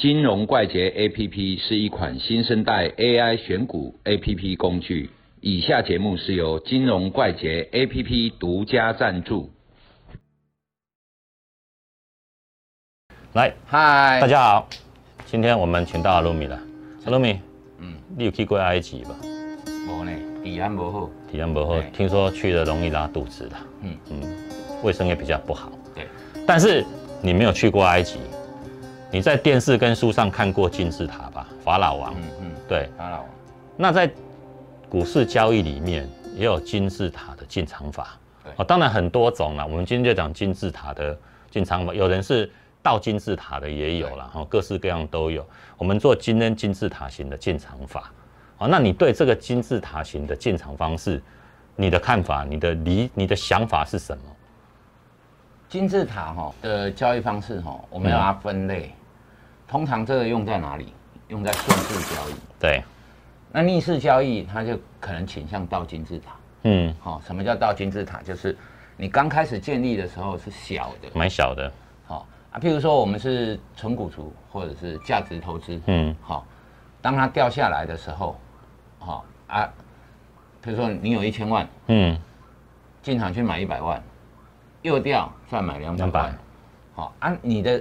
金融怪杰 APP 是一款新生代 AI 选股 APP 工具。以下节目是由金融怪杰 APP 独家赞助。来，嗨，大家好，今天我们请到阿鲁米了。阿鲁米，嗯，你有去过埃及吧？无呢，治安无好，体验不好，听说去了容易拉肚子的，嗯嗯，卫生也比较不好。对，但是你没有去过埃及，你在电视跟书上看过金字塔吧？法老王，嗯嗯，对。法老王，那在股市交易里面也有金字塔的进场法对，哦，当然很多种啦。我们今天就讲金字塔的进场法，有人是倒金字塔的也有啦，哦，各式各样都有。我们做今天金字塔型的进场法，哦，那你对这个金字塔型的进场方式，你的看法、你的理、你的想法是什么？金字塔哈的交易方式哈，我们要分类。通常这个用在哪里？用在顺势交易。对，那逆势交易，它就可能倾向倒金字塔。嗯，好、什么叫倒金字塔？就是你刚开始建立的时候是小的，蛮小的，好、啊，譬如说我们是纯股族或者是价值投资，嗯，好、当它掉下来的时候，好、啊，譬如说你有一千万，嗯，进场去买一百万，又掉再买两百200万，好、啊，你的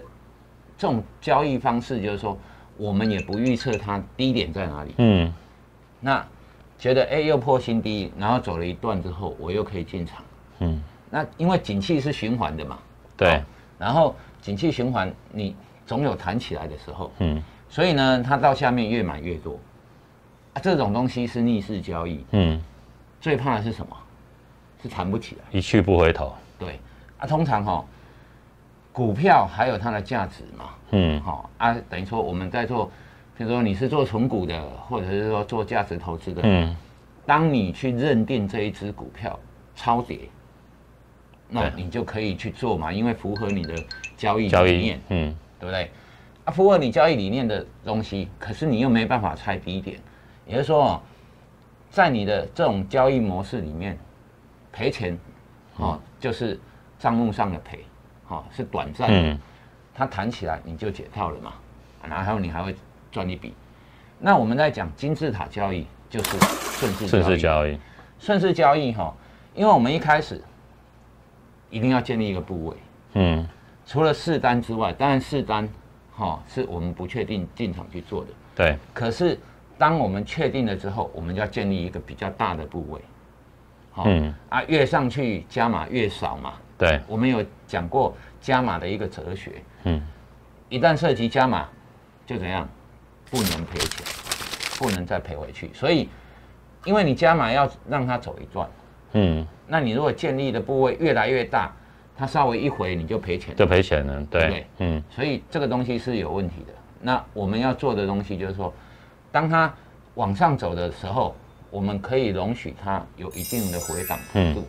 这种交易方式就是说，我们也不预测它低点在哪里，嗯，那觉得哎又破新低，然后走了一段之后，我又可以进场，嗯，那因为景气是循环的嘛，对，然后景气循环你总有弹起来的时候，嗯，所以呢，它到下面越买越多，啊，这种东西是逆势交易，嗯，最怕的是什么？是弹不起来。一去不回头，对。啊，通常哈、股票还有它的价值嘛，嗯，好、啊，等于说我们在做，比如说你是做纯股的，或者是说做价值投资的，嗯，当你去认定这一只股票超跌，那你就可以去做嘛，因为符合你的交易理念，，嗯，对不对？啊，符合你交易理念的东西，可是你又没办法猜低点，也就是说哦，在你的这种交易模式里面，赔钱，哦，就是账目上的赔，哦，是短暂的，嗯，它弹起来你就解套了嘛，然后你还会赚一笔。那我们在讲金字塔交易，就是顺势顺交易。势交易，顺势交易哈，因为我们一开始一定要建立一个部位，嗯，除了试单之外，当然试单哈是我们不确定进场去做的。对，可是当我们确定了之后，我们就要建立一个比较大的部位。好、嗯啊，越上去加码越少嘛。对，我们有讲过加码的一个哲学，嗯，一旦涉及加码，就怎样，不能赔钱，不能再赔回去。所以，因为你加码要让它走一段，嗯，那你如果建立的部位越来越大，它稍微一回你就赔钱。就赔钱了，对。对，嗯，所以这个东西是有问题的。那我们要做的东西就是说，当它往上走的时候，我们可以容许它有一定的回档幅度。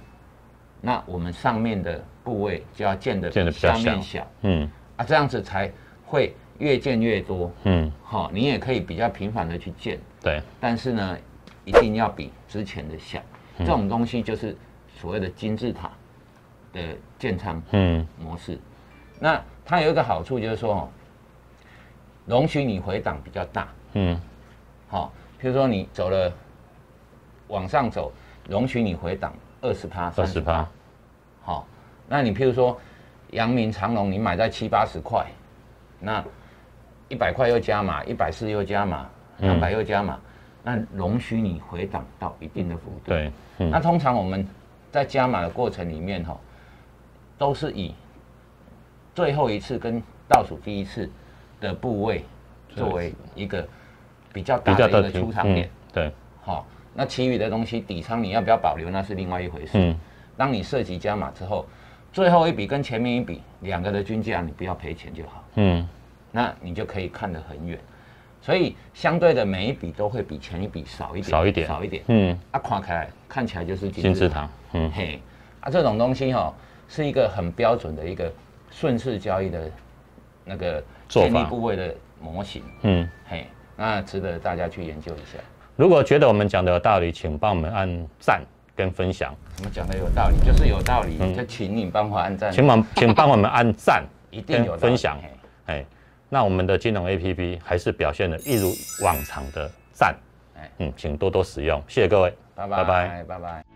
那我们上面的部位就要建的建得比较下面小。小嗯，啊，这样子才会越建越多。嗯，好、你也可以比较频繁的去建，对，但是呢，一定要比之前的小。嗯。这种东西就是所谓的金字塔的建仓。嗯，模式。那它有一个好处就是说，哦，容许你回档比较大，嗯，好、譬如说你走了往上走，容许你回档二十趴、二十趴，好，那你譬如说阳明长隆，你买在七八十块，那一百块又加码，一百四又加码，两百又加码，那容许你回档到一定的幅度。对，嗯。那通常我们在加码的过程里面哈，都是以最后一次跟倒数第一次的部位作为一个比较大的一个出场点。嗯对，好、那其余的东西底仓你要不要保留，那是另外一回事。嗯，当你涉及加码之后，最后一笔跟前面一笔两个的均价，你不要赔钱就好，嗯，那你就可以看得很远。所以相对的每一笔都会比前一笔少一点，少一点少一点。嗯，啊，看起来看起来就是金字塔，嗯，嘿，啊，这种东西哈、是一个很标准的一个顺势交易的那个做法建立部位的模型，嗯，嘿，那值得大家去研究一下。如果觉得我们讲的有道理，请帮我们按赞跟分享，我们讲的有道理，就是有道理，嗯。就请你帮我按赞，请帮请帮我们按赞 一定有分享。嘿。哎，那我们的金融 A P P 还是表现的一如往常的赞，哎。嗯，请多多使用，谢谢各位，拜拜拜拜。拜拜。